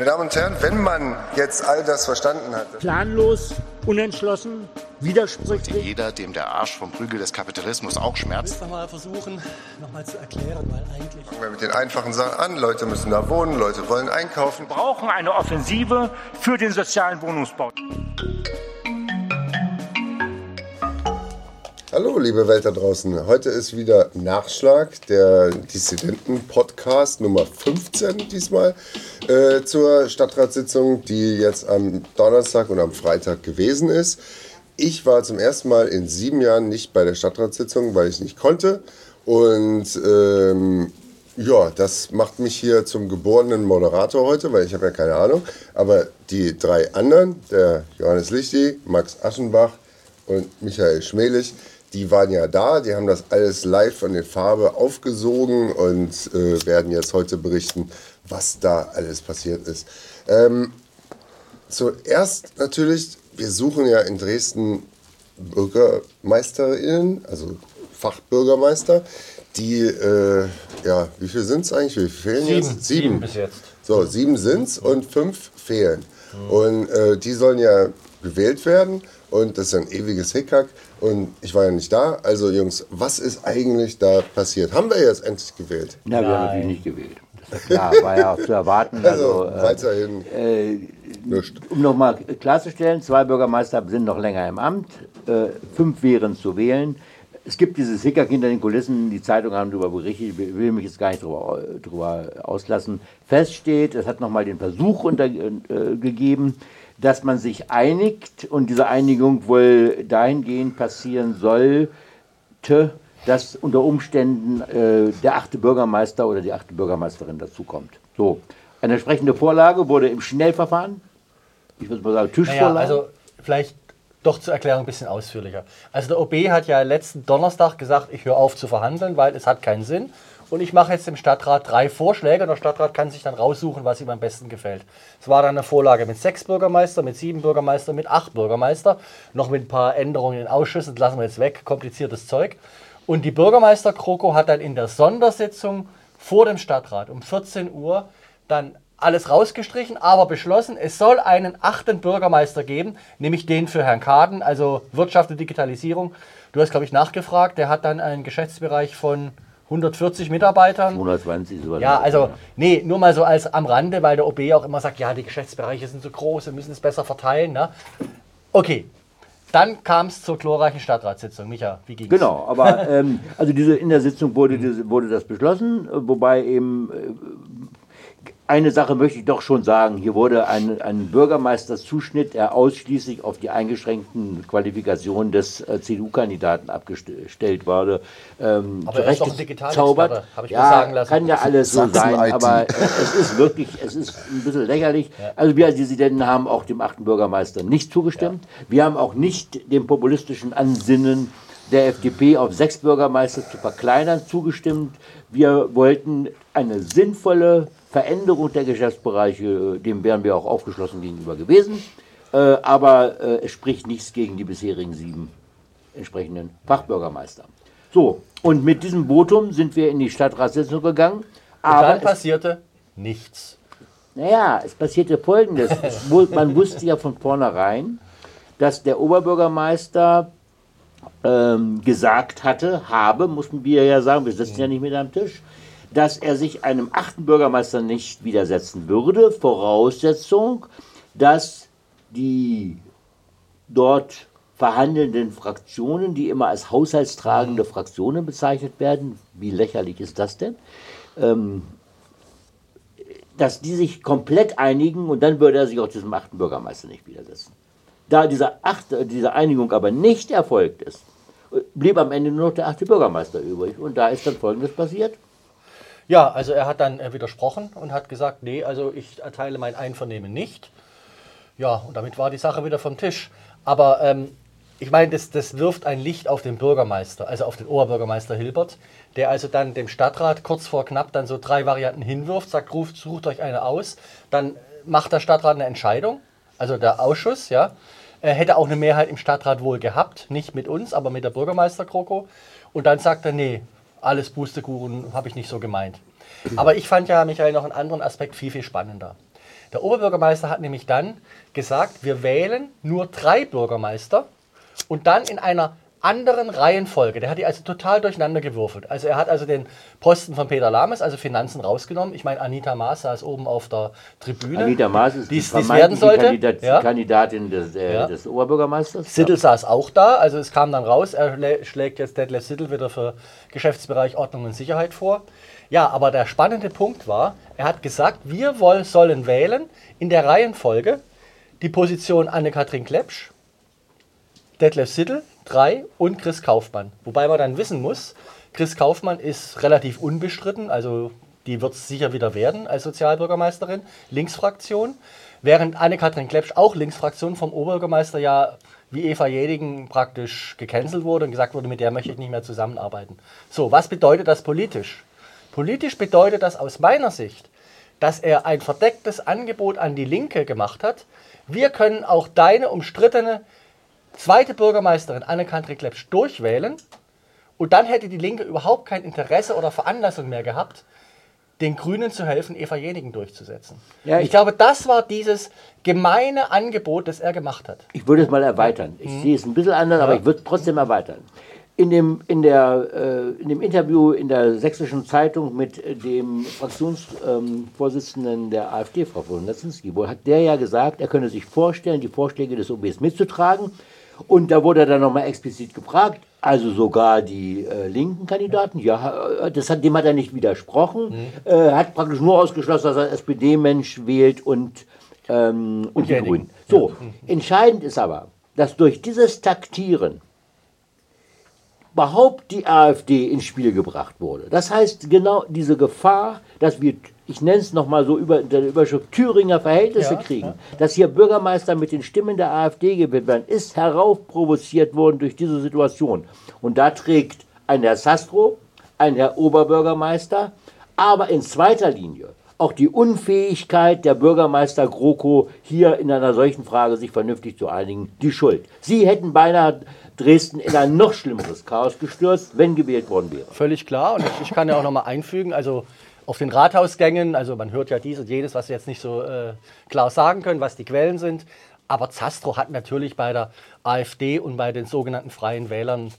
Meine Damen und Herren, wenn man jetzt all das verstanden hat. Planlos, unentschlossen, widersprüchlich. Jeder, dem der Arsch vom Prügel des Kapitalismus auch schmerzt. Ich will mal versuchen, nochmal zu erklären, weil eigentlich. Fangen wir mit den einfachen Sachen an. Leute müssen da wohnen, Leute wollen einkaufen. Wir brauchen eine Offensive für den sozialen Wohnungsbau. Hallo, liebe Welt da draußen. Heute ist wieder Nachschlag, der Dissidenten-Podcast Nummer 15 diesmal äh, zur Stadtratssitzung, die jetzt am Donnerstag und am Freitag gewesen ist. Ich war zum ersten Mal in sieben Jahren nicht bei der Stadtratssitzung, weil ich nicht konnte. Und ähm, ja, das macht mich hier zum geborenen Moderator heute, weil ich habe ja keine Ahnung. Aber die drei anderen, der Johannes Lichti, Max Aschenbach und Michael Schmelich, die waren ja da, die haben das alles live von der Farbe aufgesogen und äh, werden jetzt heute berichten, was da alles passiert ist. Ähm, zuerst natürlich, wir suchen ja in Dresden BürgermeisterInnen, also Fachbürgermeister, die, äh, ja, wie viele sind es eigentlich? Wie viele fehlen Sieben. jetzt? Sieben bis jetzt. So, sieben sind es und fünf fehlen. Und äh, die sollen ja gewählt werden und das ist ein ewiges Hickhack und ich war ja nicht da. Also Jungs, was ist eigentlich da passiert? Haben wir jetzt endlich gewählt? Na, wir haben natürlich nicht gewählt. Das ist klar, war ja auch zu erwarten. Also, Also, äh, weiterhin äh, um nochmal klarzustellen, zwei Bürgermeister sind noch länger im Amt, äh, fünf wären zu wählen. Es gibt dieses Hickhack hinter den Kulissen, die Zeitungen haben darüber berichtet, ich will mich jetzt gar nicht darüber, darüber auslassen. Fest steht, es hat nochmal den Versuch unter, äh, gegeben, dass man sich einigt und diese Einigung wohl dahingehend passieren sollte, dass unter Umständen äh, der achte Bürgermeister oder die achte Bürgermeisterin dazukommt. So, eine entsprechende Vorlage wurde im Schnellverfahren, ich würde mal sagen Naja, Tischvorlage, also vielleicht doch zur Erklärung ein bisschen ausführlicher. Also der OB hat ja letzten Donnerstag gesagt, ich höre auf zu verhandeln, weil es hat keinen Sinn. Und ich mache jetzt dem Stadtrat drei Vorschläge und der Stadtrat kann sich dann raussuchen, was ihm am besten gefällt. Es war dann eine Vorlage mit sechs Bürgermeister, mit sieben Bürgermeister, mit acht Bürgermeister, noch mit ein paar Änderungen in Ausschüssen, das lassen wir jetzt weg, kompliziertes Zeug. Und die Bürgermeister Kroko hat dann in der Sondersitzung vor dem Stadtrat um 14 Uhr dann alles rausgestrichen, aber beschlossen, es soll einen achten Bürgermeister geben, nämlich den für Herrn Kaden, also Wirtschaft und Digitalisierung. Du hast, glaube ich, nachgefragt, der hat dann einen Geschäftsbereich von 140 Mitarbeitern. 120 sowas. Ja, also, nee, nur mal so als am Rande, weil der OB auch immer sagt, ja, die Geschäftsbereiche sind so groß, wir müssen es besser verteilen. Ne? Okay, dann kam es zur glorreichen Stadtratssitzung. Micha, wie ging's? Genau, aber ähm, also diese, in der Sitzung wurde, diese, wurde das beschlossen, wobei eben äh, eine Sache möchte ich doch schon sagen. Hier wurde ein, ein Bürgermeisterzuschnitt, der ausschließlich auf die eingeschränkten Qualifikationen des äh, CDU-Kandidaten abgestellt wurde. Ähm, Aber er ist doch Digitalexperte, zaubert. habe ich mir ja, sagen lassen. kann ja alles so sein, IT. aber äh, es ist wirklich, es ist ein bisschen lächerlich. Also wir als Dissidenten haben auch dem achten Bürgermeister nicht zugestimmt. Wir haben auch nicht dem populistischen Ansinnen der FDP auf sechs Bürgermeister zu verkleinern zugestimmt. Wir wollten eine sinnvolle Veränderung der Geschäftsbereiche, dem wären wir auch aufgeschlossen gegenüber gewesen. Äh, aber äh, es spricht nichts gegen die bisherigen sieben entsprechenden Fachbürgermeister. So, und mit diesem Votum sind wir in die Stadtratssitzung gegangen. Und Aber dann es passierte nichts. naja, es passierte Folgendes. Es, man wusste ja von vornherein, dass der Oberbürgermeister ähm, gesagt hatte, habe, mussten wir ja sagen, wir sitzen ja nicht mit am Tisch, dass er sich einem achten Bürgermeister nicht widersetzen würde. Voraussetzung, dass die dort verhandelnden Fraktionen, die immer als haushaltstragende Fraktionen bezeichnet werden, wie lächerlich ist das denn? Ähm, dass die sich komplett einigen und dann würde er sich auch diesem achten Bürgermeister nicht widersetzen. Da diese, achte, diese Einigung aber nicht erfolgt ist, blieb am Ende nur noch der achte Bürgermeister übrig. Und da ist dann Folgendes passiert. Ja, also er hat dann äh, widersprochen und hat gesagt, nee, also ich erteile mein Einvernehmen nicht. Ja, und damit war die Sache wieder vom Tisch. Aber ähm, ich meine, das, das wirft ein Licht auf den Bürgermeister, also auf den Oberbürgermeister Hilbert, der also dann dem Stadtrat kurz vor knapp dann so drei Varianten hinwirft, sagt, ruft, sucht euch eine aus. Dann macht der Stadtrat eine Entscheidung, also der Ausschuss, ja. Er hätte auch eine Mehrheit im Stadtrat wohl gehabt, nicht mit uns, aber mit der Bürgermeister Kroko. Und dann sagt er, nee, alles Pustekuchen habe ich nicht so gemeint. Aber ich fand ja, Michael, noch einen anderen Aspekt viel, viel spannender. Der Oberbürgermeister hat nämlich dann gesagt, wir wählen nur drei Bürgermeister und dann in einer anderen Reihenfolge. Der hat die also total durcheinander gewürfelt. Also er hat also den Posten von Peter Lames, also Finanzen, rausgenommen. Ich meine, Anita Maas saß oben auf der Tribüne. Anita Maas ist die Die's- die's werden sollte. Kandidat, Ja. Kandidatin des, äh, Ja. des Oberbürgermeisters. Siddel saß auch da, also es kam dann raus, er schlä- schlägt jetzt Detlef Siddel wieder für Geschäftsbereich Ordnung und Sicherheit vor. Ja, aber der spannende Punkt war, er hat gesagt, wir woll, sollen wählen in der Reihenfolge die Position Anne-Kathrin Klepsch, Detlef Siddel, drei und Chris Kaufmann. Wobei man dann wissen muss, Chris Kaufmann ist relativ unbestritten, also die wird es sicher wieder werden als Sozialbürgermeisterin, Linksfraktion. Während Anne-Kathrin Klepsch auch Linksfraktion vom Oberbürgermeister ja wie Eva Jedigen praktisch gecancelt wurde und gesagt wurde, mit der möchte ich nicht mehr zusammenarbeiten. So, was bedeutet das politisch? Politisch bedeutet das aus meiner Sicht, dass er ein verdecktes Angebot an die Linke gemacht hat. Wir können auch deine umstrittene zweite Bürgermeisterin Anne-Kathrin Klepsch durchwählen und dann hätte die Linke überhaupt kein Interesse oder Veranlassung mehr gehabt, den Grünen zu helfen, Eva Jenigen durchzusetzen. Ja, ich, ich- glaube, das war dieses gemeine Angebot, das er gemacht hat. Ich würde es mal erweitern. Ich sehe es ein bisschen anders, aber ich würde es trotzdem erweitern. In dem, in, der, äh, in dem Interview in der Sächsischen Zeitung mit äh, dem Fraktionsvorsitzenden der AfD, Frau von Nazinski, wo hat der ja gesagt, er könne sich vorstellen, die Vorschläge des OBs mitzutragen. Und da wurde er dann nochmal explizit gefragt, also sogar die äh, linken Kandidaten, ja, äh, das hat, dem hat er nicht widersprochen, äh, hat praktisch nur ausgeschlossen, dass er SPD-Mensch wählt und, ähm, und die. Grünen. So, entscheidend ist aber, dass durch dieses Taktieren überhaupt die AfD ins Spiel gebracht wurde. Das heißt, genau diese Gefahr, dass wir, ich nenne es nochmal so über der Überschrift Thüringer Verhältnisse Ja, kriegen, dass hier Bürgermeister mit den Stimmen der AfD gewählt werden, ist heraufprovoziert worden durch diese Situation. Und da trägt ein Herr Sastro, ein Herr Oberbürgermeister, aber in zweiter Linie auch die Unfähigkeit der Bürgermeister GroKo, hier in einer solchen Frage sich vernünftig zu einigen, die Schuld. Sie hätten beinahe Dresden in ein noch schlimmeres Chaos gestürzt, wenn gewählt worden wäre. Völlig klar. Und ich, ich kann ja auch noch mal einfügen, also auf den Rathausgängen, also man hört ja dies und jenes, was wir jetzt nicht so äh, klar sagen können, was die Quellen sind. Aber Zastro hat natürlich bei der AfD und bei den sogenannten Freien Wählern,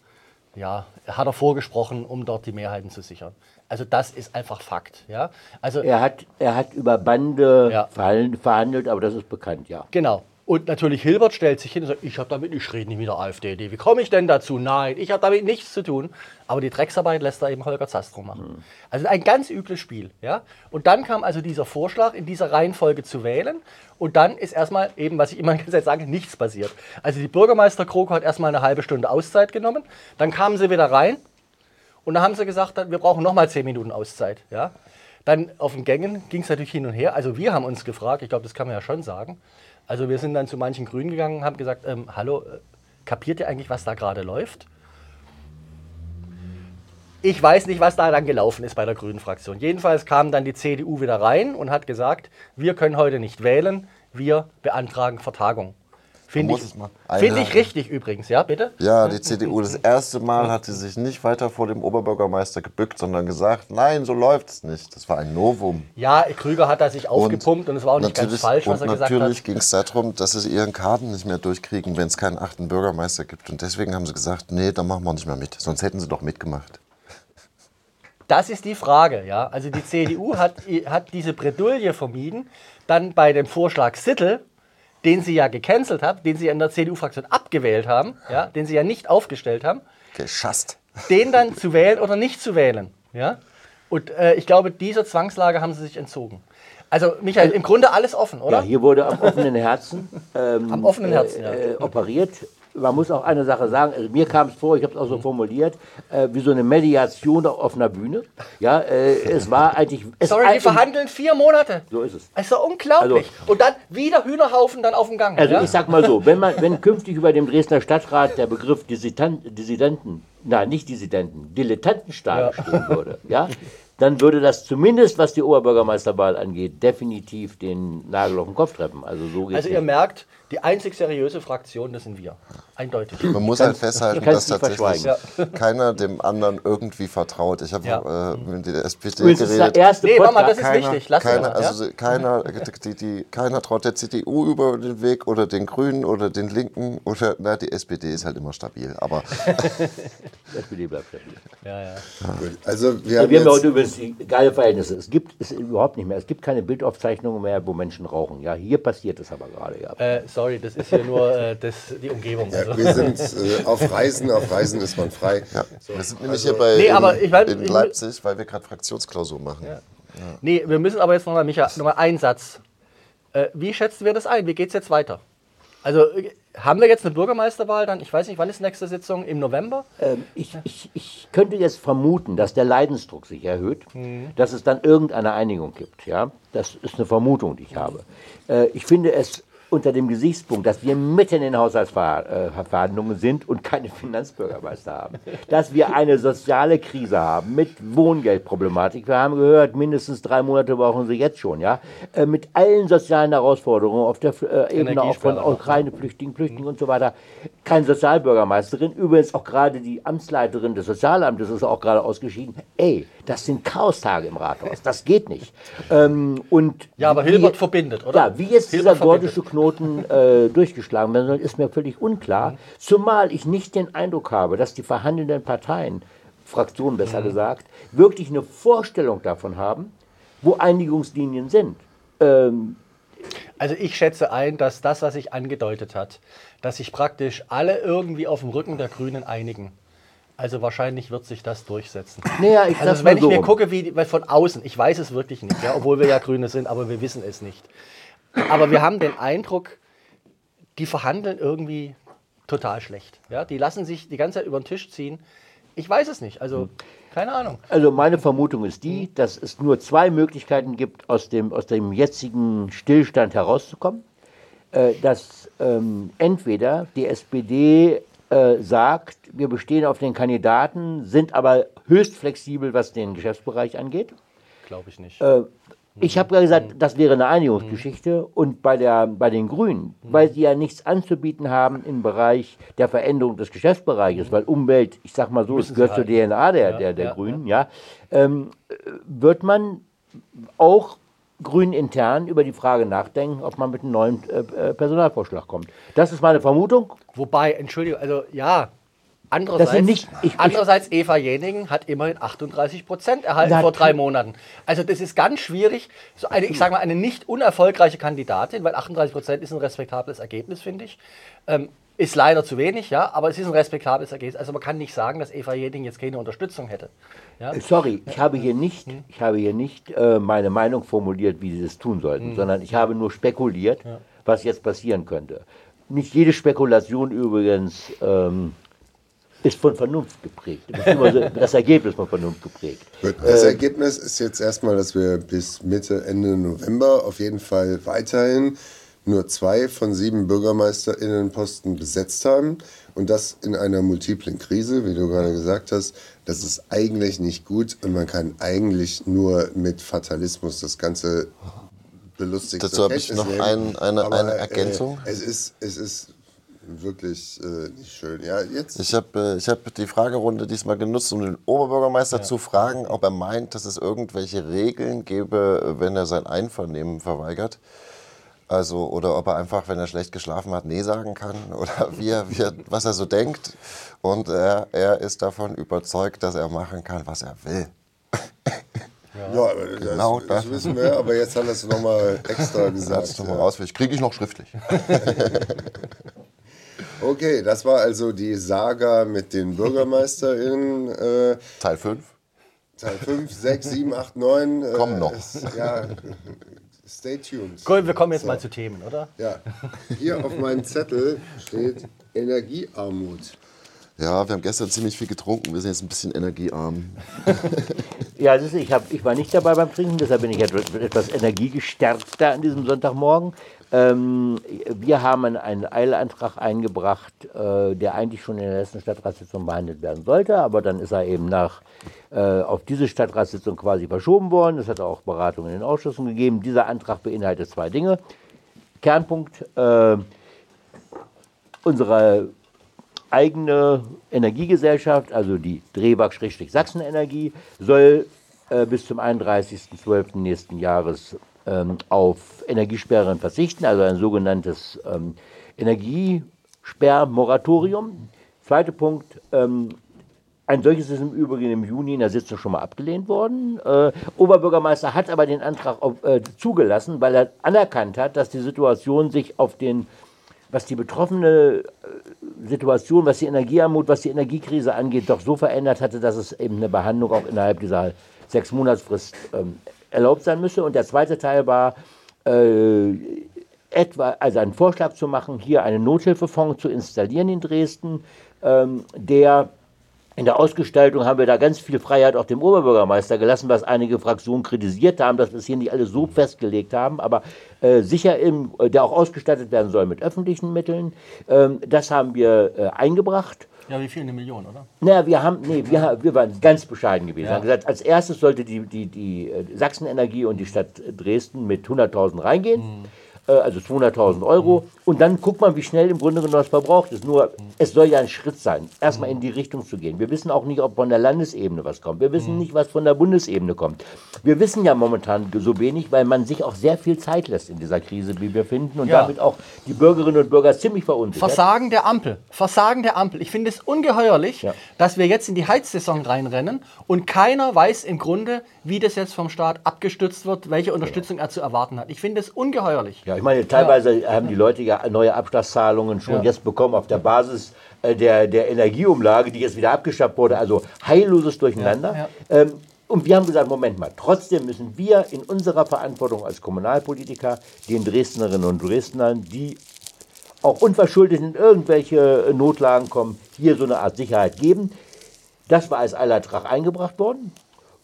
ja, hat er vorgesprochen, um dort die Mehrheiten zu sichern. Also das ist einfach Fakt. Ja? Also Er hat, er hat über Bande Ja. verhandelt, verhandelt, aber das ist bekannt, ja. Genau. Und natürlich Hilbert stellt sich hin und sagt, ich habe damit, ich rede nicht mit der AfD. Wie komme ich denn dazu? Nein, ich habe damit nichts zu tun. Aber die Drecksarbeit lässt da eben Holger Zastro machen. Also ein ganz übles Spiel. Ja? Und dann kam also dieser Vorschlag, in dieser Reihenfolge zu wählen. Und dann ist erstmal eben, was ich immer gesagt sage, nichts passiert. Also die Bürgermeister Kroko hat erstmal eine halbe Stunde Auszeit genommen. Dann kamen sie wieder rein. Und dann haben sie gesagt, wir brauchen nochmal zehn Minuten Auszeit. Ja? Dann auf den Gängen ging es natürlich hin und her. Also wir haben uns gefragt, ich glaube, das kann man ja schon sagen. Also wir sind dann zu manchen Grünen gegangen und haben gesagt, ähm, hallo, äh, kapiert ihr eigentlich, was da gerade läuft? Ich weiß nicht, was da dann gelaufen ist bei der Grünen Fraktion. Jedenfalls kam dann die CDU wieder rein und hat gesagt, wir können heute nicht wählen, wir beantragen Vertagung. Finde ich, find ich richtig übrigens, ja, bitte? Ja, die CDU, das erste Mal hat sie sich nicht weiter vor dem Oberbürgermeister gebückt, sondern gesagt, nein, so läuft es nicht. Das war ein Novum. Ja, Krüger hat da sich aufgepumpt und es war auch nicht ganz natürlich- falsch, was er gesagt natürlich hat. ging es darum, dass sie ihren Karten nicht mehr durchkriegen, wenn es keinen achten Bürgermeister gibt. Und deswegen haben sie gesagt, nee, da machen wir nicht mehr mit. Sonst hätten sie doch mitgemacht. Das ist die Frage, ja. Also die CDU hat, hat diese Bredouille vermieden, dann bei dem Vorschlag Sittel, den sie ja gecancelt hat, den sie in der CDU-Fraktion abgewählt haben, ja, den sie ja nicht aufgestellt haben, Geschasst. den dann zu wählen oder nicht zu wählen. Ja? Und äh, ich glaube, dieser Zwangslage haben sie sich entzogen. Also, Michael, im Grunde alles offen, oder? Ja, hier wurde am offenen Herzen ähm, Am offenen Herzen, ja. äh, operiert. Man muss auch eine Sache sagen, also mir kam es vor, ich habe es auch so formuliert, äh, wie so eine Mediation auf offener Bühne. Ja, äh, es war eigentlich... Es Sorry, die verhandeln vier Monate. So ist es. Das ist doch unglaublich. Und dann wieder Hühnerhaufen dann auf dem Gang. Also ja? ich sag mal so, wenn man, wenn künftig über dem Dresdner Stadtrat der Begriff Dissitan- Dissidenten, nein, nicht Dissidenten, Dilettantenstaaten stehen würde, ja, dann würde das zumindest, was die Oberbürgermeisterwahl angeht, definitiv den Nagel auf den Kopf treffen. Also so geht's Also ihr nicht. merkt, die einzig seriöse Fraktion, das sind wir. Eindeutig. Man muss halt festhalten, dass tatsächlich keiner dem anderen irgendwie vertraut. Ich habe Ja. äh, mit der SPD Übrigens ist der geredet. erste Nee, Mama, das Podcast. ist wichtig. Lass keiner, mal, ja? also keiner, die, die, keiner traut der CDU über den Weg oder den Grünen oder den Linken oder na, die SPD ist halt immer stabil. Aber SPD bleibt stabil. Ja, ja. Also wir haben wir haben heute übrigens die geile Verhältnisse. Es gibt es überhaupt nicht mehr. Es gibt keine Bildaufzeichnungen mehr, wo Menschen rauchen. Ja, hier passiert es aber gerade. Ja. Äh, sorry, das ist hier nur äh, das, die Umgebung. ja, Also. wir sind äh, auf Reisen, auf Reisen ist man frei. ja, wir sind nämlich hier bei Nee, in, aber ich mein- in Leipzig, weil wir gerade Fraktionsklausur machen. Nee, wir müssen aber jetzt nochmal, Micha, nochmal einen Satz. Äh, wie schätzen wir das ein? Wie geht es jetzt weiter? Also äh, haben wir jetzt eine Bürgermeisterwahl dann? Ich weiß nicht, wann ist nächste Sitzung? Im November? Ähm, ich, ich, ich könnte jetzt vermuten, dass der Leidensdruck sich erhöht, dass es dann irgendeine Einigung gibt. Ja? Das ist eine Vermutung, die ich habe. Äh, ich finde es unter dem Gesichtspunkt, dass wir mitten in den Haushaltsverhandlungen sind und keine Finanzbürgermeister haben, dass wir eine soziale Krise haben mit Wohngeldproblematik. Wir haben gehört, mindestens drei Monate brauchen sie jetzt schon, ja, Äh, mit allen sozialen Herausforderungen auf der äh, Ebene auch von Energiesperre. Ukraine-Flüchtlingen, Flüchtlingen und so weiter. Keine Sozialbürgermeisterin, übrigens auch gerade die Amtsleiterin des Sozialamtes ist auch gerade ausgeschieden. Ey, das sind Chaostage im Rathaus, das geht nicht. Ähm, und Ja, aber Hilbert verbindet, oder? Ja, wie jetzt Hilbert dieser gordische Knoten äh, durchgeschlagen werden soll, ist mir völlig unklar. Zumal ich nicht den Eindruck habe, dass die verhandelnden Parteien, Fraktionen besser gesagt, wirklich eine Vorstellung davon haben, wo Einigungslinien sind. Ähm, Also ich schätze ein, dass das, was sich angedeutet hat, dass sich praktisch alle irgendwie auf dem Rücken der Grünen einigen. Also wahrscheinlich wird sich das durchsetzen. naja, ich Also wenn ich so. mir gucke, wie von außen, ich weiß es wirklich nicht, ja, obwohl wir ja Grüne sind, aber wir wissen es nicht. Aber wir haben den Eindruck, die verhandeln irgendwie total schlecht. Ja, die lassen sich die ganze Zeit über den Tisch ziehen. Ich weiß es nicht, also keine Ahnung. Also meine Vermutung ist die, dass es nur zwei Möglichkeiten gibt, aus dem, aus dem jetzigen Stillstand herauszukommen. Äh, dass ähm, entweder die SPD äh, sagt, wir bestehen auf den Kandidaten, sind aber höchst flexibel, was den Geschäftsbereich angeht. Glaube ich nicht. Äh, ich habe ja gesagt, das wäre eine Einigungsgeschichte. Und bei, der, bei den Grünen, weil sie ja nichts anzubieten haben im Bereich der Veränderung des Geschäftsbereiches, weil Umwelt, ich sag mal so, es gehört zur. DNA der, der, der ja, Grünen, ja, ähm, äh, wird man auch Grünen intern über die Frage nachdenken, ob man mit einem neuen äh, äh, Personalvorschlag kommt. Das ist meine Vermutung. Wobei, Entschuldigung, also ja, andererseits, Das nicht- ich- ich- andererseits Eva Jenigen hat immerhin 38 Prozent erhalten vor drei Monaten. Also das ist ganz schwierig, so eine, ich sage mal, eine nicht unerfolgreiche Kandidatin, weil 38 Prozent ist ein respektables Ergebnis, finde ich. Ähm, ist leider zu wenig, ja, aber es ist ein respektables Ergebnis. Also man kann nicht sagen, dass Eva Jenigen jetzt keine Unterstützung hätte. Ja? Sorry, ich habe hier nicht, ich habe hier nicht äh, meine Meinung formuliert, wie sie es tun sollten, sondern ich habe nur spekuliert, was jetzt passieren könnte. Nicht jede Spekulation übrigens ähm, ist von Vernunft geprägt. Das Ergebnis von Vernunft geprägt. Das Ergebnis ist jetzt erstmal, dass wir bis Mitte, Ende November auf jeden Fall weiterhin nur zwei von sieben BürgermeisterInnenposten besetzt haben. Und das in einer multiplen Krise, wie du gerade gesagt hast. Das ist eigentlich nicht gut und man kann eigentlich nur mit Fatalismus das Ganze belustigt. Dazu habe ich noch ein- eine- Aber, eine Ergänzung. Äh, es, ist, es ist wirklich äh, nicht schön. Ja, jetzt. Ich habe äh, ich hab die Fragerunde diesmal genutzt, um den Oberbürgermeister zu fragen, ob er meint, dass es irgendwelche Regeln gäbe, wenn er sein Einvernehmen verweigert. Also, oder ob er einfach, wenn er schlecht geschlafen hat, Nee sagen kann oder wie er, wie er, was er so denkt. Und er, er ist davon überzeugt, dass er machen kann, was er will. Ja, aber das, Genau das das. wissen wir, aber jetzt hat er es nochmal extra gesagt. Mal ja. raus, kriege ich noch schriftlich. Okay, das war also die Saga mit den BürgermeisterInnen. Äh, Teil 5. Teil 5, 6, 7, 8, 9. Äh, Kommen noch. ist- Ja, stay tuned. Gut, wir kommen jetzt So. mal zu Themen, oder? Ja, hier auf meinem Zettel steht Energiearmut. Ja, wir haben gestern ziemlich viel getrunken, wir sind jetzt ein bisschen energiearm. Ja, ist, ich, hab, ich war nicht dabei beim Trinken, deshalb bin ich etwas, etwas energiegestärkter an diesem Sonntagmorgen. Ähm, wir haben einen Eilantrag eingebracht, äh, der eigentlich schon in der letzten Stadtratssitzung behandelt werden sollte, aber dann ist er eben nach, äh, auf diese Stadtratssitzung quasi verschoben worden. Es hat auch Beratungen in den Ausschüssen gegeben. Dieser Antrag beinhaltet zwei Dinge. Kernpunkt, äh, unsere eigene Energiegesellschaft, also die Drehbach-Sachsen Energie, soll äh, bis zum 31.12. nächsten Jahres ähm, auf Energiesperren verzichten, also ein sogenanntes ähm, Energiesperrmoratorium. Zweiter Punkt, ähm, ein solches ist im Übrigen im Juni in der Sitzung schon mal abgelehnt worden. Äh, Oberbürgermeister hat aber den Antrag auf, äh, zugelassen, weil er anerkannt hat, dass die Situation sich auf den was die betroffene äh, Situation, was die Energiearmut, was die Energiekrise angeht, doch so verändert hatte, dass es eben eine Behandlung auch innerhalb dieser sechs Monatsfrist ähm, erlaubt sein müsse. Und der zweite Teil war, äh, etwa, also einen Vorschlag zu machen, hier einen Nothilfefonds zu installieren in Dresden, ähm, der in der Ausgestaltung haben wir da ganz viel Freiheit auch dem Oberbürgermeister gelassen, was einige Fraktionen kritisiert haben, dass wir es hier nicht alles so festgelegt haben, aber äh, sicher, im, der auch ausgestattet werden soll mit öffentlichen Mitteln. Ähm, das haben wir äh, eingebracht. Ja, wie viel? Eine Million, oder? Naja, wir haben, nee, wir, wir waren ganz bescheiden gewesen. Ja. Wir haben gesagt, als erstes sollte die, die, die äh, Sachsenenergie und die Stadt Dresden mit 100.000 reingehen. Mhm. Äh, also 200.000 Euro. Und dann guckt man, wie schnell im Grunde genommen das verbraucht ist. Nur, es soll ja ein Schritt sein, erstmal in die Richtung zu gehen. Wir wissen auch nicht, ob von der Landesebene was kommt. Wir wissen nicht, was von der Bundesebene kommt. Wir wissen ja momentan so wenig, weil man sich auch sehr viel Zeit lässt in dieser Krise, wie wir finden. Und ja. damit auch die Bürgerinnen und Bürger ziemlich verunsichert. Versagen der Ampel. Versagen der Ampel. Ich finde es ungeheuerlich, ja. dass wir jetzt in die Heizsaison reinrennen und keiner weiß im Grunde, wie das jetzt vom Staat abgestützt wird, welche Unterstützung er zu erwarten hat. Ich finde es ungeheuerlich. Ja, ich meine, teilweise haben die Leute ja neue Abschlagszahlungen schon jetzt bekommen auf der Basis äh, der, der Energieumlage, die jetzt wieder abgeschafft wurde. Also heilloses Durcheinander. Ähm, und wir haben gesagt, Moment mal, trotzdem müssen wir in unserer Verantwortung als Kommunalpolitiker den Dresdnerinnen und Dresdnern, die auch unverschuldet in irgendwelche Notlagen kommen, hier so eine Art Sicherheit geben. Das war als Eilertrag eingebracht worden.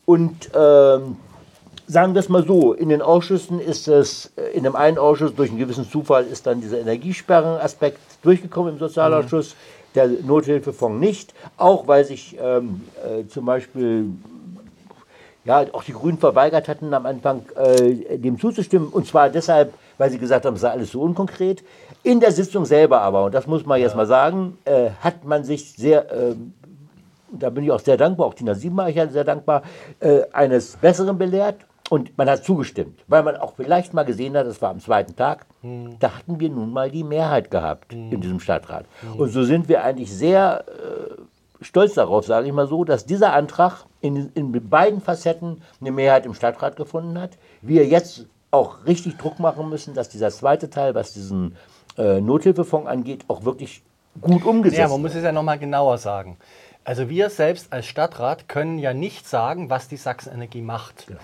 Und ähm, sagen wir es mal so, in den Ausschüssen ist es, äh, in dem einen Ausschuss durch einen gewissen Zufall ist dann dieser Energiesperrenaspekt durchgekommen im Sozialausschuss, mhm. der Nothilfefonds nicht, auch weil sich ähm, äh, zum Beispiel ja, auch die Grünen verweigert hatten, am Anfang äh, dem zuzustimmen. Und zwar deshalb, weil sie gesagt haben, es sei alles so unkonkret. In der Sitzung selber aber, und das muss man jetzt mal sagen, äh, hat man sich sehr ähm, da bin ich auch sehr dankbar, auch Tina Siebenmacher sehr dankbar, äh, eines Besseren belehrt. Und man hat zugestimmt, weil man auch vielleicht mal gesehen hat, das war am zweiten Tag, hm. da hatten wir nun mal die Mehrheit gehabt hm. in diesem Stadtrat. Hm. Und so sind wir eigentlich sehr äh, stolz darauf, sage ich mal so, dass dieser Antrag in, in beiden Facetten eine Mehrheit im Stadtrat gefunden hat. Wir jetzt auch richtig Druck machen müssen, dass dieser zweite Teil, was diesen äh, Nothilfefonds angeht, auch wirklich gut umgesetzt wird. Ja, man muss es ja nochmal genauer sagen. Also wir selbst als Stadtrat können ja nicht sagen, was die Sachsenenergie macht. Ja.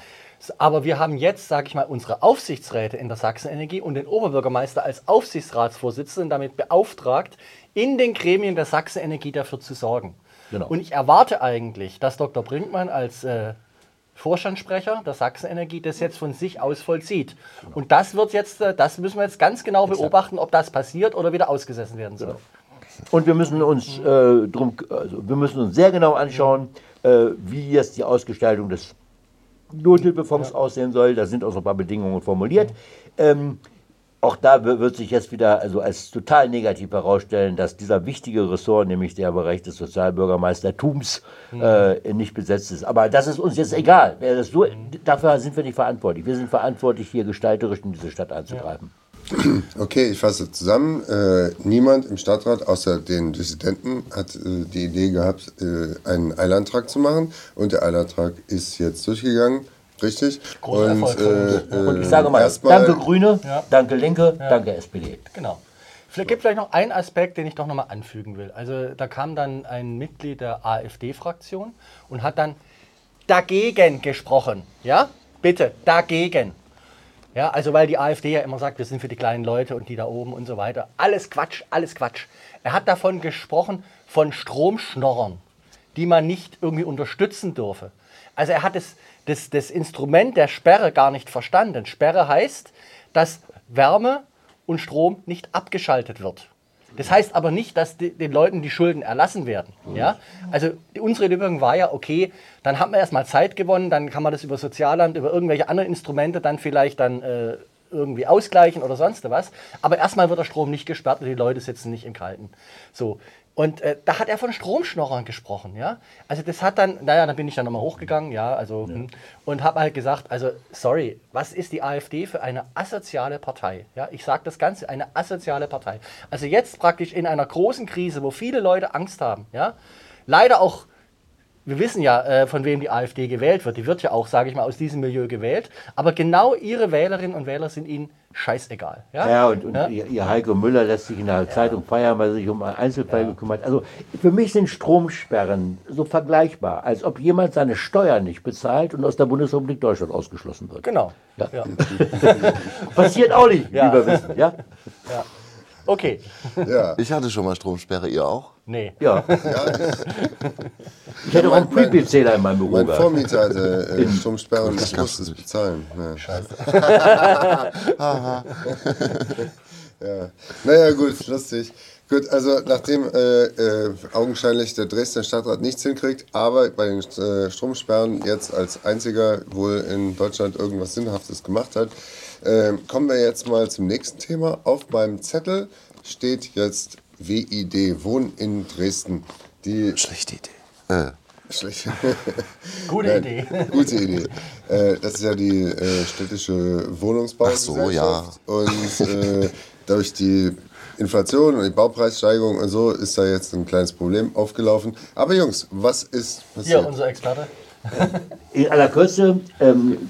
Aber wir haben jetzt, sage ich mal, unsere Aufsichtsräte in der Sachsenenergie und den Oberbürgermeister als Aufsichtsratsvorsitzenden damit beauftragt, in den Gremien der Sachsenenergie dafür zu sorgen. Genau. Und ich erwarte eigentlich, dass Dr. Brinkmann als äh, Vorstandssprecher der Sachsenenergie das jetzt von sich aus vollzieht. Genau. Und das wird jetzt, äh, das müssen wir jetzt ganz genau beobachten, ob das passiert oder wieder ausgesessen werden soll. Genau. Und wir müssen uns äh, drum, also wir müssen uns sehr genau anschauen, äh, wie jetzt die Ausgestaltung des Nothilfefonds ja. aussehen soll. Da sind auch so ein paar Bedingungen formuliert. Ähm, auch da wird sich jetzt wieder also als total negativ herausstellen, dass dieser wichtige Ressort, nämlich der Bereich des Sozialbürgermeistertums, mhm. äh, nicht besetzt ist. Aber das ist uns jetzt egal. So, dafür sind wir nicht verantwortlich. Wir sind verantwortlich, hier gestalterisch in diese Stadt einzugreifen. Ja. Okay, ich fasse zusammen. Äh, niemand im Stadtrat außer den Dissidenten hat äh, die Idee gehabt, äh, einen Eilantrag zu machen. Und der Eilantrag ist jetzt durchgegangen. Richtig. und, äh, und ich sage mal, danke Grüne, ja. danke Linke, ja. danke SPD. Genau. Vielleicht gibt vielleicht noch einen Aspekt, den ich doch nochmal anfügen will. Also da kam dann ein Mitglied der AfD-Fraktion und hat dann dagegen gesprochen. Ja, bitte, dagegen. Ja, also weil die AfD ja immer sagt, wir sind für die kleinen Leute und die da oben und so weiter. Alles Quatsch, alles Quatsch. Er hat davon gesprochen, von Stromschnorrern. die man nicht irgendwie unterstützen dürfe. Also er hat das, das, das Instrument der Sperre gar nicht verstanden. Sperre heißt, dass Wärme und Strom nicht abgeschaltet wird. Das heißt aber nicht, dass die, den Leuten die Schulden erlassen werden. Ja? Also unsere Überlegung war ja, okay, dann haben wir erstmal Zeit gewonnen, dann kann man das über Sozialamt, über irgendwelche anderen Instrumente dann vielleicht dann äh, irgendwie ausgleichen oder sonst was. Aber erstmal wird der Strom nicht gesperrt und die Leute sitzen nicht im Kalten. So. Und äh, da hat er von Stromschnorrern gesprochen, ja. Also das hat dann, naja, dann bin ich dann nochmal hochgegangen, ja, also hm, und habe halt gesagt, also sorry, was ist die AfD für eine asoziale Partei? Ja, ich sage das Ganze, eine asoziale Partei. Also jetzt praktisch in einer großen Krise, wo viele Leute Angst haben, ja, leider auch wir wissen ja, äh, von wem die AfD gewählt wird. Die wird ja auch, sage ich mal, aus diesem Milieu gewählt. Aber genau ihre Wählerinnen und Wähler sind ihnen scheißegal. Ja, Ja, und, und Ja? Ihr, Heiko Müller lässt sich in der Zeitung feiern, weil er sich um einen Einzelfall gekümmert Also für mich sind Stromsperren so vergleichbar, als ob jemand seine Steuern nicht bezahlt und aus der Bundesrepublik Deutschland ausgeschlossen wird. Genau. Ja. Ja. Passiert auch nicht, Ja. wie wir wissen. Ja? Okay. Ja, Ich hatte schon mal Stromsperre, ihr auch? Nee. Ja. ja ich, Ich hätte auch einen Prepaid-Zähler in meinem Büro mein. Vormieter hatte äh, Stromsperre und ich musste es bezahlen. Ja. ja. Naja, gut, lustig. Gut, also nachdem äh, äh, augenscheinlich der Dresdner Stadtrat nichts hinkriegt, aber bei den äh, Stromsperren jetzt als einziger wohl in Deutschland irgendwas Sinnhaftes gemacht hat, äh, kommen wir jetzt mal zum nächsten Thema. Auf meinem Zettel steht jetzt WID, Wohnen in Dresden. Die Schlechte Idee. Äh, Schlecht. Gute Nein, Idee. Gute Idee. Äh, das ist ja die äh, städtische Wohnungsbaugesellschaft. Und äh, durch die Inflation und die Baupreissteigerung und so ist da jetzt ein kleines Problem aufgelaufen. Aber Jungs, was ist Hier, passiert? unser Experte. In aller Kürze, ähm,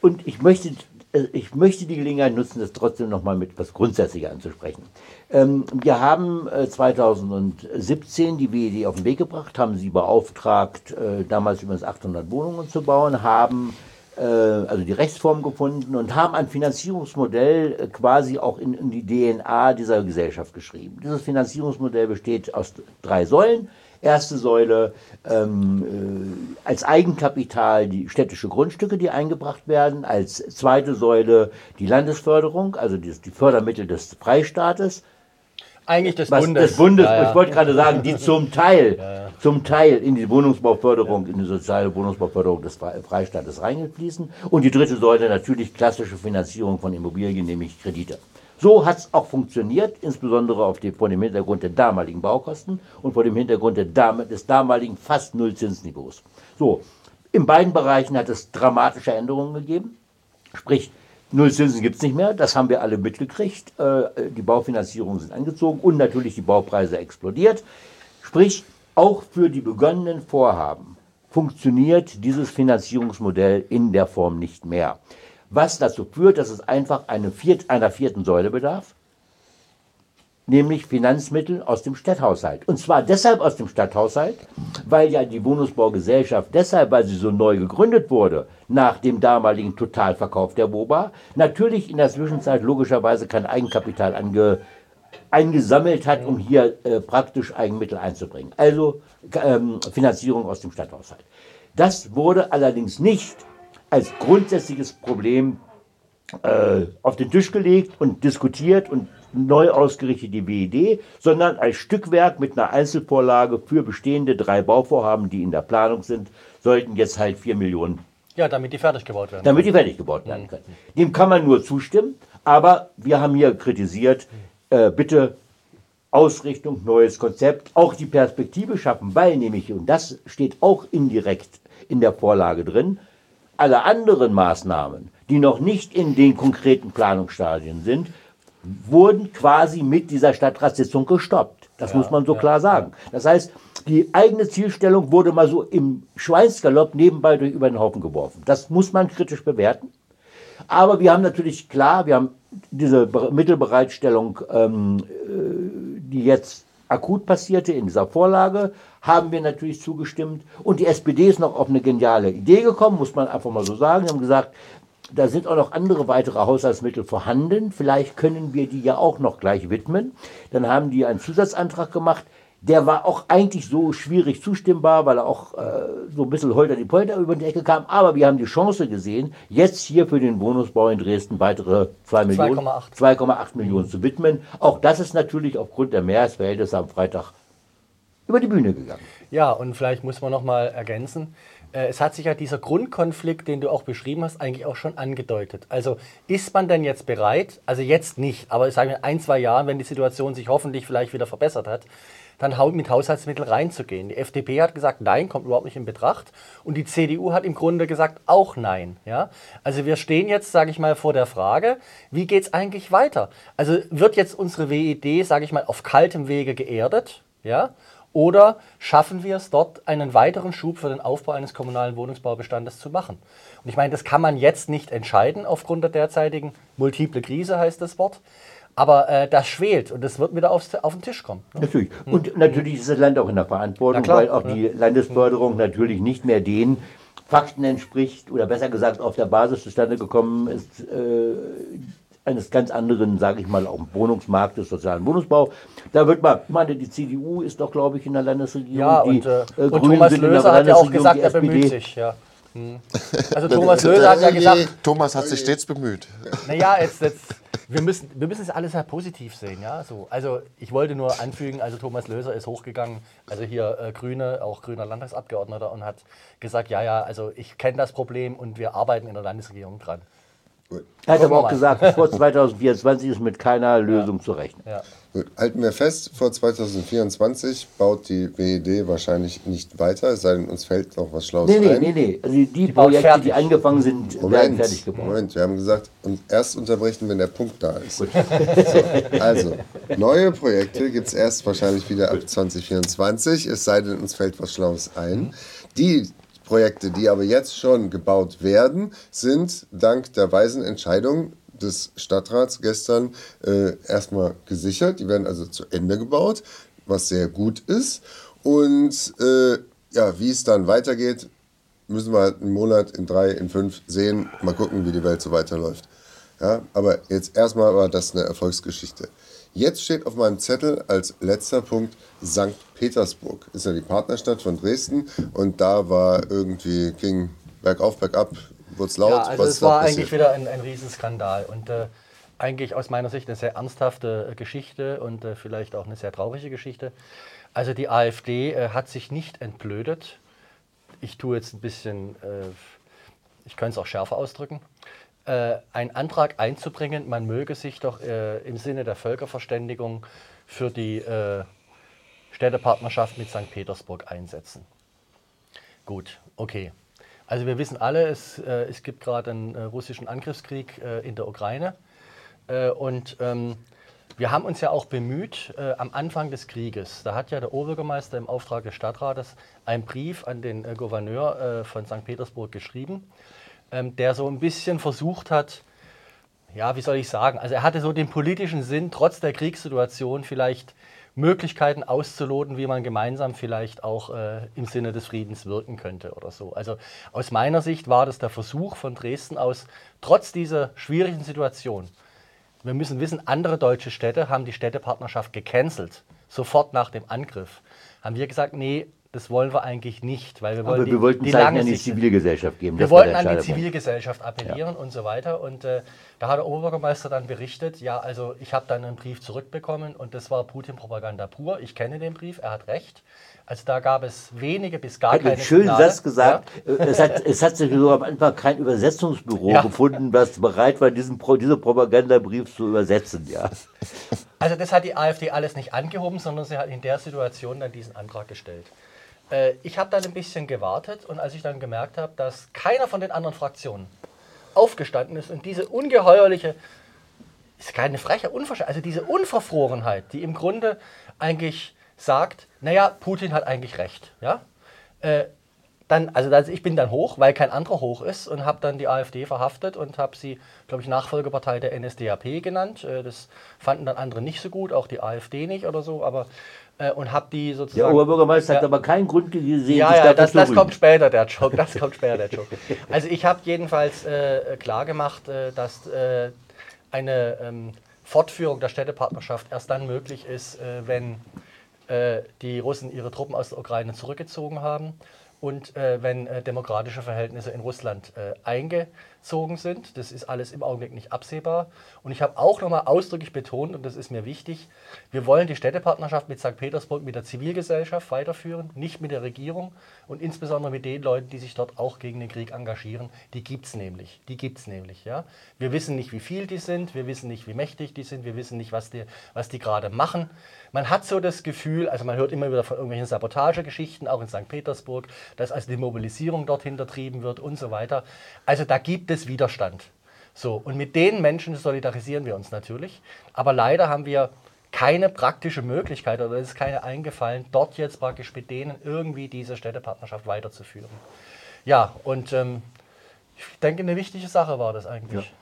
und ich möchte, äh, ich möchte die Gelegenheit nutzen, das trotzdem nochmal mit etwas Grundsätzlicher anzusprechen. Ähm, wir haben äh, 2017 die WED auf den Weg gebracht, haben sie beauftragt, äh, damals übrigens 800 Wohnungen zu bauen, haben äh, also die Rechtsform gefunden und haben ein Finanzierungsmodell äh, quasi auch in, in die DNA dieser Gesellschaft geschrieben. Dieses Finanzierungsmodell besteht aus drei Säulen. Erste Säule ähm, äh, als Eigenkapital die städtische Grundstücke, die eingebracht werden. Als zweite Säule die Landesförderung, also die, die Fördermittel des Freistaates. Eigentlich des Was Bundes. des Bundes, Ja, ja. ich wollte gerade sagen, die zum Teil, zum Teil in die Wohnungsbauförderung, in die soziale Wohnungsbauförderung des Fre- Freistaates reingefließen. Und die dritte Säule natürlich klassische Finanzierung von Immobilien, nämlich Kredite. So hat es auch funktioniert, insbesondere auf die, vor dem Hintergrund der damaligen Baukosten und vor dem Hintergrund der, des damaligen fast Nullzinsniveaus. So, in beiden Bereichen hat es dramatische Änderungen gegeben. Sprich, Nullzinsen gibt es nicht mehr, das haben wir alle mitgekriegt. Äh, die Baufinanzierungen sind angezogen und natürlich die Baupreise explodiert. Sprich, auch für die begonnenen Vorhaben funktioniert dieses Finanzierungsmodell in der Form nicht mehr. Was dazu führt, dass es einfach einer vierten Säule bedarf, nämlich Finanzmittel aus dem Stadthaushalt. Und zwar deshalb aus dem Stadthaushalt, weil ja die Wohnungsbaugesellschaft deshalb, weil sie so neu gegründet wurde, nach dem damaligen Totalverkauf der WOBA, natürlich in der Zwischenzeit logischerweise kein Eigenkapital ange, eingesammelt hat, um hier äh, praktisch Eigenmittel einzubringen. Also ähm, Finanzierung aus dem Stadthaushalt. Das wurde allerdings nicht als grundsätzliches Problem äh, auf den Tisch gelegt und diskutiert und neu ausgerichtet die WED, sondern als Stückwerk mit einer Einzelvorlage für bestehende drei Bauvorhaben, die in der Planung sind, sollten jetzt halt 4 Millionen Ja, damit die fertig gebaut werden. damit die fertig gebaut werden können. Dem kann man nur zustimmen, aber wir haben hier kritisiert, äh, bitte Ausrichtung, neues Konzept, auch die Perspektive schaffen, weil nämlich, und das steht auch indirekt in der Vorlage drin, alle anderen Maßnahmen, die noch nicht in den konkreten Planungsstadien sind, wurden quasi mit dieser Stadtratssitzung gestoppt. Das muss man so klar sagen. Das heißt, die eigene Zielstellung wurde mal so im Schweinsgalopp nebenbei durch über den Haufen geworfen. Das muss man kritisch bewerten. Aber wir haben natürlich klar, wir haben diese Be- Mittelbereitstellung, ähm, äh, die jetzt akut passierte in dieser Vorlage, haben wir natürlich zugestimmt. Und die SPD ist noch auf eine geniale Idee gekommen, muss man einfach mal so sagen. Sie haben gesagt, da sind auch noch andere weitere Haushaltsmittel vorhanden. Vielleicht können wir die ja auch noch gleich widmen. Dann haben die einen Zusatzantrag gemacht. Der war auch eigentlich so schwierig zustimmbar, weil er auch äh, so ein bisschen holter die Polter über die Ecke kam. Aber wir haben die Chance gesehen, jetzt hier für den Wohnungsbau in Dresden weitere 2 Millionen, 2,8. 2,8 Millionen zu widmen. Auch das ist natürlich aufgrund der Mehrheitsverhältnisse am Freitag über die Bühne gegangen. Ja, und vielleicht muss man noch mal ergänzen, es hat sich ja dieser Grundkonflikt, den du auch beschrieben hast, eigentlich auch schon angedeutet. Also ist man denn jetzt bereit, also jetzt nicht, aber ich sage in ein, zwei Jahren, wenn die Situation sich hoffentlich vielleicht wieder verbessert hat, dann mit Haushaltsmitteln reinzugehen. Die FDP hat gesagt, nein, kommt überhaupt nicht in Betracht. Und die CDU hat im Grunde gesagt, auch nein. Ja? Also wir stehen jetzt, sage ich mal, vor der Frage, wie geht es eigentlich weiter? Also wird jetzt unsere WED, sage ich mal, auf kaltem Wege geerdet? Ja? Oder schaffen wir es dort, einen weiteren Schub für den Aufbau eines kommunalen Wohnungsbaubestandes zu machen? Und ich meine, das kann man jetzt nicht entscheiden aufgrund der derzeitigen multiple Krise, heißt das Wort. Aber äh, das schwelt und das wird wieder aufs, auf den Tisch kommen. ne? Natürlich. Und natürlich ist das Land auch in der Verantwortung, weil auch die Landesförderung natürlich nicht mehr den Fakten entspricht oder besser gesagt auf der Basis zustande gekommen ist äh, eines ganz anderen, sage ich mal, auch Wohnungsmarktes, sozialen Wohnungsbau. Da wird man, ich meine, die CDU ist doch, glaube ich, in der Landesregierung. Ja, die, und, äh, äh, und Grünen Thomas Löser hat ja auch gesagt, die er bemüht sich. Ja. Hm. Also Thomas Löser hat ja gesagt, Thomas hat sich stets bemüht. naja, jetzt, jetzt, wir, müssen, wir müssen es alles sehr positiv sehen. Ja? So, also ich wollte nur anfügen, also Thomas Löser ist hochgegangen, also hier äh, Grüne, auch grüner Landtagsabgeordneter und hat gesagt, ja, ja, also ich kenne das Problem und wir arbeiten in der Landesregierung dran. Er hat aber auch gesagt, vor 2024 ist mit keiner Lösung zu rechnen. Ja. Gut, halten wir fest, vor 2024 baut die WED wahrscheinlich nicht weiter, es sei denn, uns fällt noch was Schlaues Nee, nee, ein. nee, nee. Also die, baut Projekte, fertig. die angefangen sind, werden Moment, fertig gebaut. Moment, wir haben gesagt, und erst unterbrechen, wenn der Punkt da ist. So, also, neue Projekte gibt es erst wahrscheinlich wieder ab 2024, es sei denn, uns fällt was Schlaues ein. Die Projekte, die aber jetzt schon gebaut werden, sind dank der weisen Entscheidung des Stadtrats gestern äh, erstmal gesichert. Die werden also zu Ende gebaut, was sehr gut ist. Und äh, ja, wie es dann weitergeht, müssen wir halt einen Monat, in drei, in fünf sehen. Mal gucken, wie die Welt so weiterläuft. Ja, aber jetzt erstmal war das eine Erfolgsgeschichte. Jetzt steht auf meinem Zettel als letzter Punkt St. Petersburg. Ist ja die Partnerstadt von Dresden und da war irgendwie, ging bergauf, bergab, wurde es laut. Ja, also was es war eigentlich wieder ein, ein Riesenskandal und äh, eigentlich aus meiner Sicht eine sehr ernsthafte äh, Geschichte und äh, vielleicht auch eine sehr traurige Geschichte. Also die AfD äh, hat sich nicht entblödet. Ich tue jetzt ein bisschen, äh, ich könnte es auch schärfer ausdrücken, äh, einen Antrag einzubringen, man möge sich doch äh, im Sinne der Völkerverständigung für die äh, Städtepartnerschaft mit St. Petersburg einsetzen. Gut, okay. Also wir wissen alle, es, äh, es gibt gerade einen äh, russischen Angriffskrieg äh, in der Ukraine. Äh, und ähm, wir haben uns ja auch bemüht, äh, am Anfang des Krieges, da hat ja der Oberbürgermeister im Auftrag des Stadtrates einen Brief an den äh, Gouverneur äh, von St. Petersburg geschrieben, ähm, der so ein bisschen versucht hat, ja, wie soll ich sagen, also er hatte so den politischen Sinn, trotz der Kriegssituation vielleicht Möglichkeiten auszuloten, wie man gemeinsam vielleicht auch äh, im Sinne des Friedens wirken könnte oder so. Also aus meiner Sicht war das der Versuch von Dresden aus, trotz dieser schwierigen Situation, wir müssen wissen, andere deutsche Städte haben die Städtepartnerschaft gecancelt, sofort nach dem Angriff. Haben wir gesagt, nee, das wollen wir eigentlich nicht, weil wir wollen Aber die, wir wollten die Zeichen an die Zivilgesellschaft geben. wir wollten an die. Zivilgesellschaft appellieren und so weiter. Und äh, da hat der Oberbürgermeister dann berichtet, ja, also ich habe dann einen Brief zurückbekommen und das war Putin-Propaganda pur. Ich kenne den Brief, er hat recht. Also da gab es wenige bis gar hat keine einen schönen Signale. Satz gesagt. Äh, Es, hat, es hat sich so am Anfang kein Übersetzungsbüro Ja. gefunden, das bereit war, diesen Pro, diese Propagandabrief zu übersetzen. Ja. Also das hat die AfD alles nicht angehoben, sondern sie hat in der Situation dann diesen Antrag gestellt. Äh, ich habe dann ein bisschen gewartet und als ich dann gemerkt habe, dass keiner von den anderen Fraktionen aufgestanden ist und diese ungeheuerliche, ist keine freche Unverschämtheit, also diese Unverfrorenheit, die im Grunde eigentlich sagt, naja, Putin hat eigentlich recht. Ja? Äh, dann, also das, ich bin dann hoch, weil kein anderer hoch ist und habe dann die AfD verhaftet und habe sie, glaube ich, Nachfolgepartei der NSDAP genannt. Äh, das fanden dann andere nicht so gut, auch die AfD nicht oder so, aber äh, und habe die sozusagen. Der Oberbürgermeister hat Ja. aber keinen Grund gesehen, Ja, ja, das, das kommt später, der Joke. Das kommt später, der Joke. Also ich habe jedenfalls äh, klar gemacht, äh, dass äh, eine ähm, Fortführung der Städtepartnerschaft erst dann möglich ist, äh, wenn äh, die Russen ihre Truppen aus der Ukraine zurückgezogen haben und wenn demokratische Verhältnisse in Russland äh, eingezogen sind. Das ist alles im Augenblick nicht absehbar. Und ich habe auch nochmal ausdrücklich betont, und das ist mir wichtig, wir wollen die Städtepartnerschaft mit St. Petersburg, mit der Zivilgesellschaft weiterführen, nicht mit der Regierung und insbesondere mit den Leuten, die sich dort auch gegen den Krieg engagieren. Die gibt es nämlich. Die gibt es nämlich. Ja? Wir wissen nicht, wie viel die sind, wir wissen nicht, wie mächtig die sind, wir wissen nicht, was die, was die gerade machen. Man hat so das Gefühl, also man hört immer wieder von irgendwelchen Sabotagegeschichten, auch in St. Petersburg, dass also die Mobilisierung dort hintertrieben wird und so weiter. Also da gibt es Widerstand. So, und mit den Menschen solidarisieren wir uns natürlich. Aber leider haben wir keine praktische Möglichkeit oder es ist keine eingefallen, dort jetzt praktisch mit denen irgendwie diese Städtepartnerschaft weiterzuführen. Ja, und ähm, ich denke, eine wichtige Sache war das eigentlich.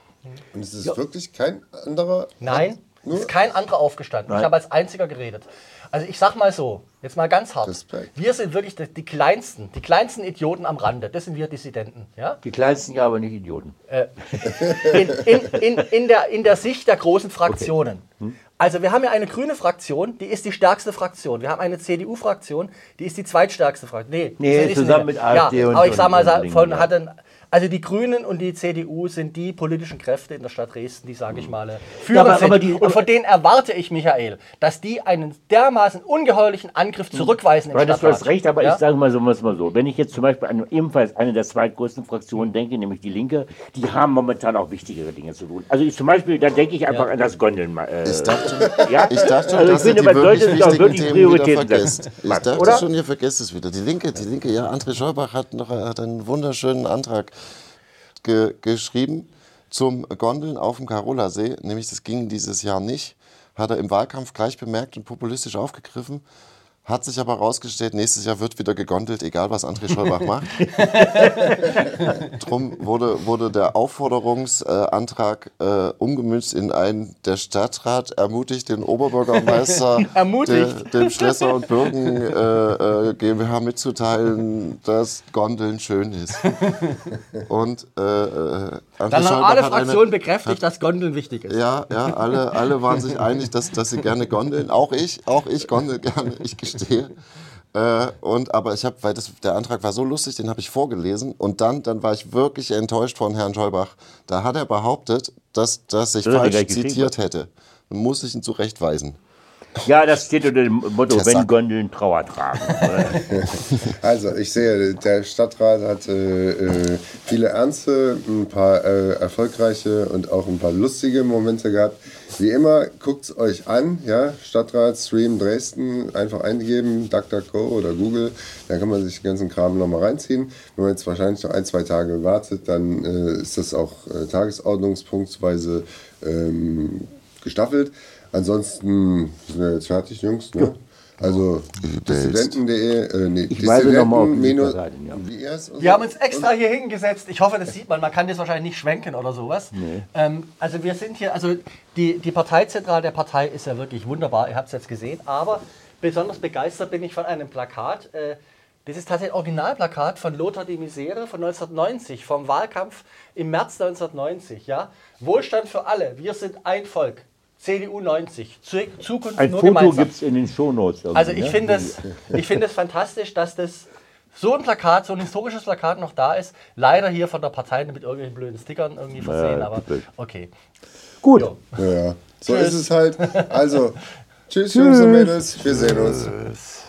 Und es ist wirklich kein anderer. Nein, Nur- es ist kein anderer aufgestanden. Nein. Ich habe als einziger geredet. Also ich sag mal so, jetzt mal ganz hart. Respekt. Wir sind wirklich die, die kleinsten, die kleinsten Idioten am Rande. Das sind wir Dissidenten. Ja? Die kleinsten ja, aber nicht Idioten. in, in, in, in, der, in der Sicht der großen Fraktionen. Hm? Also wir haben ja eine grüne Fraktion, die ist die stärkste Fraktion. Wir haben eine CDU-Fraktion, die ist die zweitstärkste Fraktion. Nee, Nee, zusammen mit AfD ja, und- aber ich sag mal, von, Dingen, ja. Also die Grünen und die CDU sind die politischen Kräfte in der Stadt Dresden, die, sage ich mal, äh, führend aber- sind. aber die- und von denen erwarte ich, Michael, dass die einen dermaßen ungeheuerlichen Angriff zurückweisen im Weil das du hast recht, aber ja? ich sage mal so, mal so. Wenn ich jetzt zum Beispiel an ebenfalls eine der zweitgrößten Fraktionen denke, nämlich die Linke, die haben momentan auch wichtigere Dinge zu tun. Also ich zum Beispiel, da denke ich einfach an das Gondeln. Äh, Ich dachte, ja? ich dachte schon, Also ich finde, die man sollte wirklich sich auch wirklich Themen Prioritäten setzen. Ich dachte oder? schon, ihr vergesst es wieder. Die Linke, die Linke, ja, André Scheubach hat noch hat einen wunderschönen Antrag ge geschrieben zum Gondeln auf dem Karolasee. Nämlich, das ging dieses Jahr nicht. Hat er im Wahlkampf gleich bemerkt und populistisch aufgegriffen. Hat sich aber herausgestellt, nächstes Jahr wird wieder gegondelt, egal was André Scheubach macht. Drum wurde, wurde der Aufforderungsantrag äh, umgemünzt in einen, der Stadtrat ermutigt den Oberbürgermeister Ermutigt? Der, dem Schlesser und Bürgen äh, äh, GmbH mitzuteilen, dass Gondeln schön ist. Und André Dann haben alle hat eine- Fraktionen bekräftigt, dass Gondeln wichtig ist. ja, ja, alle, alle waren sich einig, dass, dass sie gerne gondeln. Auch ich, auch ich gondel gerne, ich gestehe. Äh, und, aber ich habe, weil das, der Antrag war so lustig, den habe ich vorgelesen und dann, dann war ich wirklich enttäuscht von Herrn Scheubach. Da hat er behauptet, dass, dass ich Das hat falsch zitiert hätte. Dann muss ich ihn zurechtweisen. Ja, das steht unter dem Motto, Der wenn Sack. Gondeln Trauer tragen. Also, ich sehe, der Stadtrat hat äh, äh, viele ernste, ein paar äh, erfolgreiche und auch ein paar lustige Momente gehabt. Wie immer, guckt es euch an, ja, Stadtrat Stream Dresden, einfach eingeben, DuckDuckGo oder Google, dann kann man sich den ganzen Kram nochmal reinziehen. Wenn man jetzt wahrscheinlich noch ein, zwei Tage wartet, dann äh, ist das auch äh, tagesordnungspunktweise ähm, gestaffelt. Ansonsten sind wir jetzt fertig, Jungs, ne? Also, dissidenten.de, äh, nee, Ich weise noch mal auf minus- Seite, ja. Wir haben uns extra hier hingesetzt. Ich hoffe, das sieht man. Man kann das wahrscheinlich nicht schwenken oder sowas. Ähm, also wir sind hier, also die, die Parteizentrale der Partei ist ja wirklich wunderbar. Ihr habt es jetzt gesehen. Aber besonders begeistert bin ich von einem Plakat. Äh, das ist tatsächlich ein Originalplakat von Lothar de Misere von 1990, vom Wahlkampf im März 1990. Ja? Wohlstand für alle. Wir sind ein Volk. CDU 90. Zu- Zukunft Ein nur Foto gemeinsam. gibt es in den Shownotes. Also ich ne? finde es ich finde es fantastisch, dass das so ein Plakat, so ein historisches Plakat noch da ist. Leider hier von der Partei mit irgendwelchen blöden Stickern irgendwie versehen, Ja, aber okay. Gut. Ja. So Tschüss. ist es halt. Also, tschüss, Jungs und Mädels. Wir sehen uns.